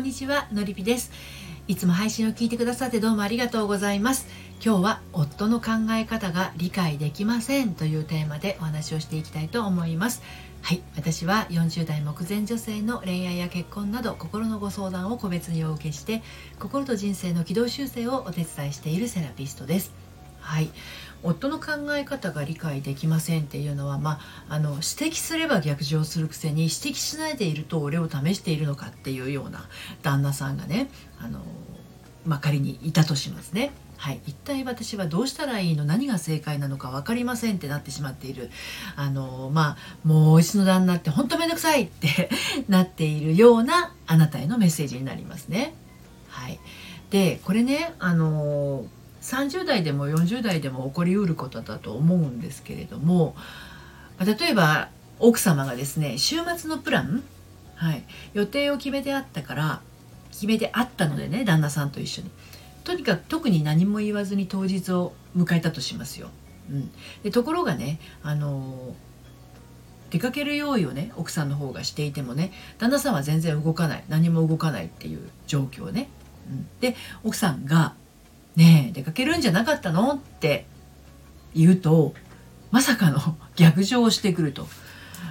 んにちはのりぴです。いつも配信を聞いてくださってどうもありがとうございます。今日は夫の考え方が理解できませんというテーマでお話をしていきたいと思います。はい私は40代目前女性の恋愛や結婚など心のご相談を個別にお受けして心と人生の軌道修正をお手伝いしているセラピストです。はい。夫の考え方が理解できませんっていうのは、まあ、あの指摘すれば逆上するくせに指摘しないでいると俺を試しているのかっていうような旦那さんがねあの、まあ、仮にいたとしますね。はい、一体私はどうしたらいいの？何が正解なのか分かりませんってなってしまっているあのまあもう一の旦那って本当めんどくさいって なっているようなあなたへのメッセージになりますね。はい、でこれねあの30代でも40代でも起こりうることだと思うんですけれども例えば奥様がですね週末のプラン、はい、予定を決めてあったから決めてあったのでね旦那さんと一緒にとにかく特に何も言わずに当日を迎えたとしますよ。うん、でところがねあの出かける用意をね奥さんの方がしていてもね旦那さんは全然動かない何も動かないっていう状況ね。うん、で奥さんがねえ出かけるんじゃなかったの?」って言うとまさかの 逆上をしてくると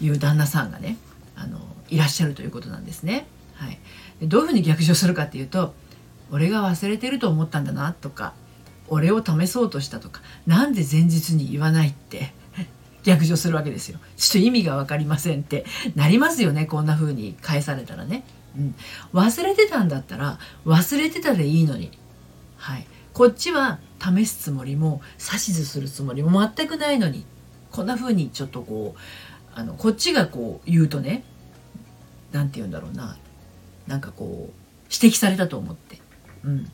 いう旦那さんがねあのいらっしゃるということなんですね。はい、どういうふうに逆上するかっていうと「俺が忘れてると思ったんだな」とか「俺を試そうとした」とか「なんで前日に言わない」って 逆上するわけですよ。ちょっと意味が分かりませんってなりますよねこんな風に返されたらね。うん、忘れてたんだったら忘れてたでいいのに。はいこっちは試すつもりも指図するつもりも全くないのにこんな風にちょっとこうあのこっちがこう言うとね何て言うんだろうななんかこう指摘されたと思って、うん、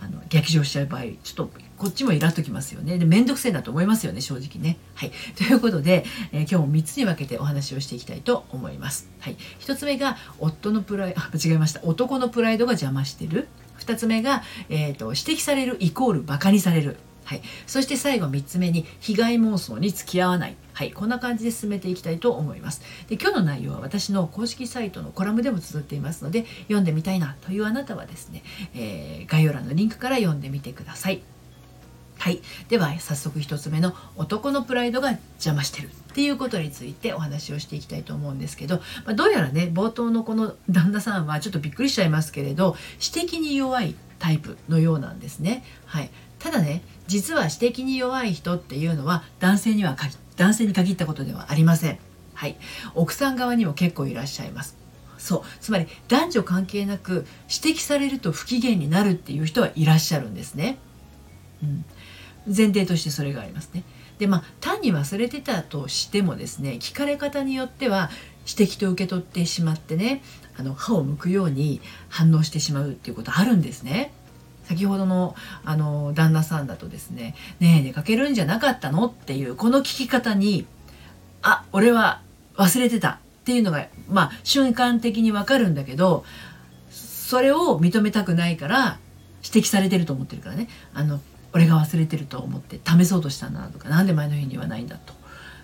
あの逆上しちゃう場合ちょっとこっちもイラっときますよね。で面倒くせえなと思いますよね正直ね。はい。ということで、えー、今日も3つに分けてお話をしていきたいと思います。はい、1つ目が夫のプライあ間違えました。男のプライドが邪魔してる。2つ目が、えーと、指摘されるイコールバカにされる。はい、そして最後3つ目に被害妄想に付き合わない、はい、こんな感じで進めていきたいと思います。で今日の内容は私の公式サイトのコラムでも綴っていますので読んでみたいなというあなたはですね、えー、概要欄のリンクから読んでみてください。はい、では早速1つ目の男のプライドが邪魔してるっていうことについてお話をしていきたいと思うんですけど、まあ、どうやらね冒頭のこの旦那さんはちょっとびっくりしちゃいますけれど指摘に弱いタイプのようなんですね。はい、ただね実は指摘に弱い人っていうのは男性には男性に限ったことではありません。はい、奥さん側にも結構いらっしゃいます。そうつまり男女関係なく指摘されると不機嫌になるっていう人はいらっしゃるんですね。うん、前提としてそれがありますね。でまあ単に忘れてたとしてもですね聞かれ方によっては指摘と受け取ってしまってねあの歯を向くように反応してしまうっていうことあるんですね。先ほどのあの旦那さんだとですね「ねえ出かけるんじゃなかったの?」っていうこの聞き方に「あ俺は忘れてた」っていうのがまあ瞬間的にわかるんだけどそれを認めたくないから指摘されてると思ってるからねあの俺が忘れてると思って試そうとしたんだなとか何で前の日に言わないんだと、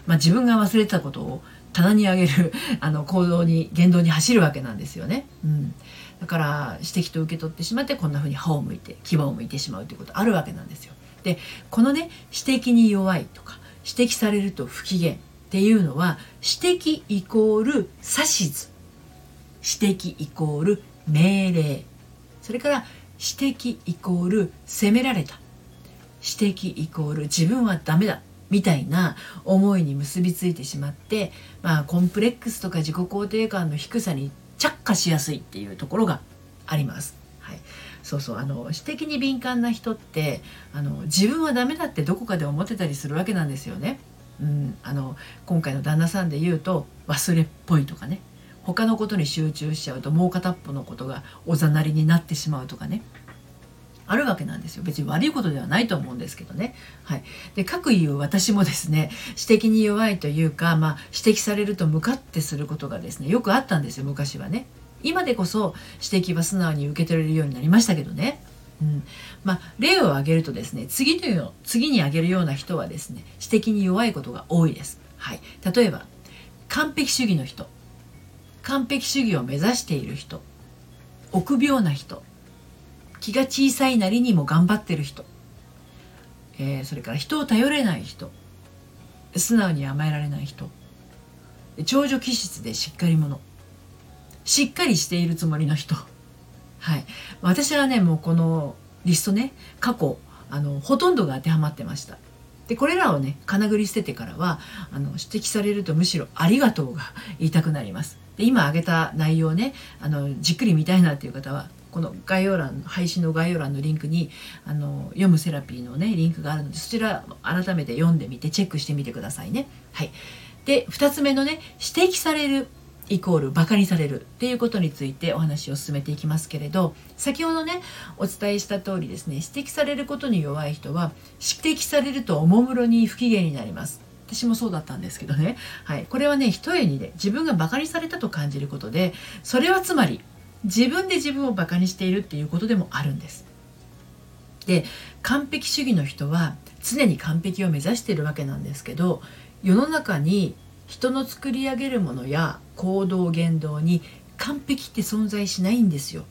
まあ、自分が忘れてたことを棚に上げる あの行動に言動に走るわけなんですよね。うん、だから指摘と受け取ってしまってこんな風に歯を向いて牙を向いてしまうということあるわけなんですよ。でこのね指摘に弱いとか指摘されると不機嫌っていうのは指摘イコール指図。指摘イコール命令。それから指摘イコール責められた。指摘イコール自分はダメだみたいな思いに結びついてしまって、まあ、コンプレックスとか自己肯定感の低さに着火しやすいっていうところがあります。はい、そうそう。あの指摘に敏感な人ってあの自分はダメだってどこかで思ってたりするわけなんですよね。うん、あの今回の旦那さんで言うと忘れっぽいとかね。他のことに集中しちゃうともう片っぽのことがおざなりになってしまうとかね。あるわけなんですよ別に悪いことではないと思うんですけどね。はい、で各言う私もですね指摘に弱いというか、まあ、指摘されると向かってすることがですねよくあったんですよ昔はね。今でこそ指摘は素直に受け取れるようになりましたけどね。うんまあ、例を挙げるとですね次という次に挙げるような人はですね指摘に弱いことが多いです。はい、例えば完璧主義の人完璧主義を目指している人臆病な人気が小さいなりにも頑張ってる人、えー、それから人を頼れない人。素直に甘えられない人。長女気質でしっかり者。しっかりしているつもりの人。はい。私はねもうこのリストね過去あのほとんどが当てはまってました。でこれらをね金繰り捨ててからはあの指摘されるとむしろ「ありがとう」が言いたくなります。で今挙げた内容ねあのじっくり見たいなっていう方はこの概要欄配信の概要欄のリンクにあの読むセラピーのねリンクがあるのでそちら改めて読んでみてチェックしてみてくださいね。はい、で2つ目のね指摘されるイコールバカにされるっていうことについてお話を進めていきますけれど先ほどねお伝えした通りですね指摘されることに弱い人は指摘されるとおもむろに不機嫌になります。私もそうだったんですけどね、はい、これはね一重に、ね、自分がバカにされたと感じることでそれはつまり自分で自分をバカにしているっていうことでもあるんです。で完璧主義の人は常に完璧を目指しているわけなんですけど世の中に人の作り上げるものや行動言動に完璧って存在しないんですよ。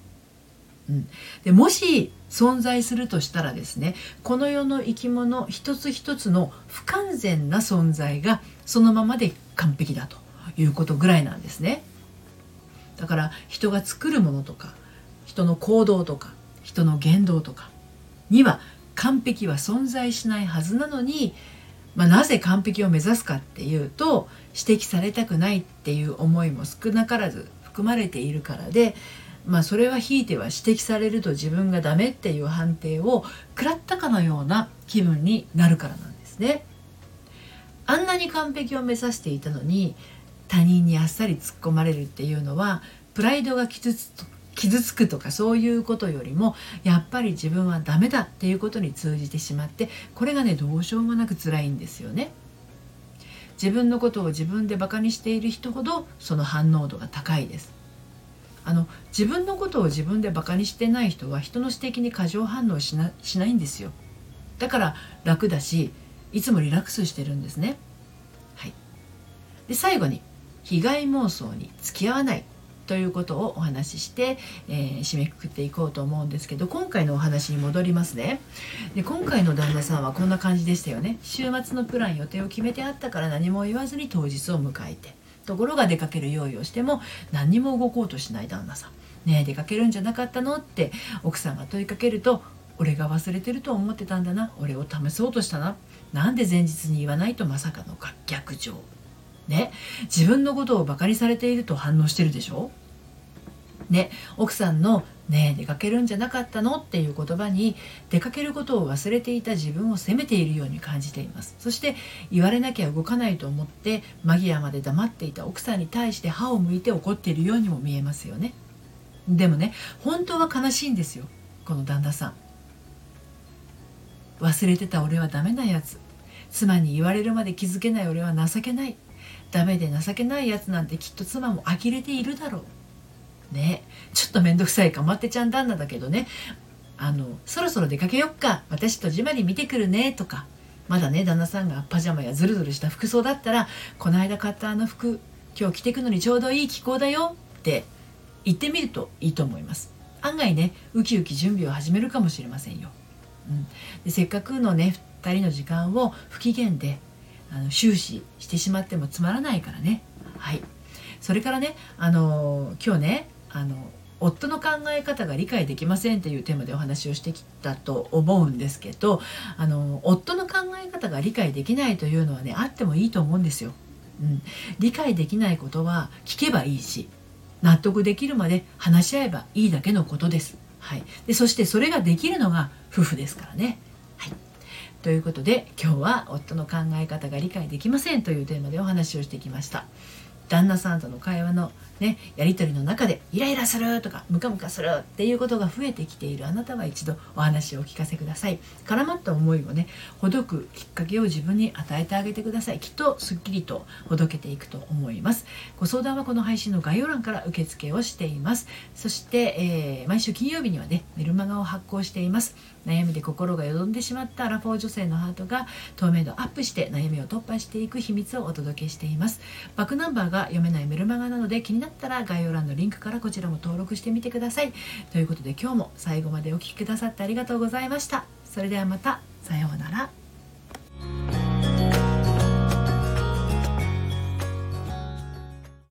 うん、でもし存在するとしたらですねこの世の生き物一つ一つの不完全な存在がそのままで完璧だということぐらいなんですね。だから人が作るものとか人の行動とか人の言動とかには完璧は存在しないはずなのに、まあ、なぜ完璧を目指すかっていうと指摘されたくないっていう思いも少なからず含まれているからで、まあ、それはひいては指摘されると自分がダメっていう判定を食らったかのような気分になるからなんですね。あんなに完璧を目指していたのに他人にあっさり突っ込まれるっていうのはプライドが傷つ傷つくとかそういうことよりもやっぱり自分はダメだっていうことに通じてしまってこれがねどうしようもなく辛いんですよね。自分のことを自分でバカにしている人ほどその反応度が高いです。あの自分のことを自分でバカにしてない人は人の指摘に過剰反応しなしないんですよ。だから楽だしいつもリラックスしてるんですね。はい、で最後に被害妄想に付き合わないということをお話しして、えー、締めくくっていこうと思うんですけど今回のお話に戻りますね。で今回の旦那さんはこんな感じでしたよね。週末のプラン予定を決めてあったから何も言わずに当日を迎えてところが出かける用意をしても何にも動こうとしない旦那さん。ねえ出かけるんじゃなかったのって奥さんが問いかけると俺が忘れてると思ってたんだな。俺を試そうとしたな。なんで前日に言わないとまさかの逆上。ね。自分のことをバカにされていると反応してるでしょ？ね。奥さんの「ねえ出かけるんじゃなかったの?」っていう言葉に出かけることを忘れていた自分を責めているように感じています。そして言われなきゃ動かないと思って間際まで黙っていた奥さんに対して歯を向いて怒っているようにも見えますよね。でもね本当は悲しいんですよこの旦那さん。忘れてた俺はダメなやつ。妻に言われるまで気づけない俺は情けない。ダメで情けないやつなんてきっと妻も呆れているだろう。ね。ちょっと面倒くさいかまってちゃん旦那だけどね。あのそろそろ出かけよっか。私とじまり見てくるねとか。まだね旦那さんがパジャマやズルズルした服装だったらこの間買ったあの服今日着てくのにちょうどいい気候だよ。って言ってみるといいと思います。案外ねウキウキ準備を始めるかもしれませんよ、うん、でせっかくのね2人の時間を不機嫌であの終始してしまってもつまらないからねはいそれからねあの今日ねあの夫の考え方が理解できませんというテーマでお話をしてきたと思うんですけどあの夫の考え方が理解できないというのはねあってもいいと思うんですよ。うん、理解できないことは聞けばいいし納得できるまで話し合えばいいだけのことです。はい、でそしてそれができるのが夫婦ですからね。ということで今日は夫の考え方が理解できませんというテーマでお話をしてきました。旦那さんとの会話のねやり取りの中でイライラするとかムカムカするっていうことが増えてきている。あなたは一度お話をお聞かせください。絡まった思いをねほどくきっかけを自分に与えてあげてください。きっとすっきりとほどけていくと思います。ご相談はこの配信の概要欄から受付をしています。そして、えー、毎週金曜日にはねメルマガを発行しています。悩みで心がよどんでしまったアラフォー女性のハートが透明度アップして悩みを突破していく秘密をお届けしています。バックナンバーが読めないメルマガなので気になったら概要欄のリンクからこちらも登録してみてください。ということで今日も最後までお聴きくださってありがとうございました。それではまた。さようなら。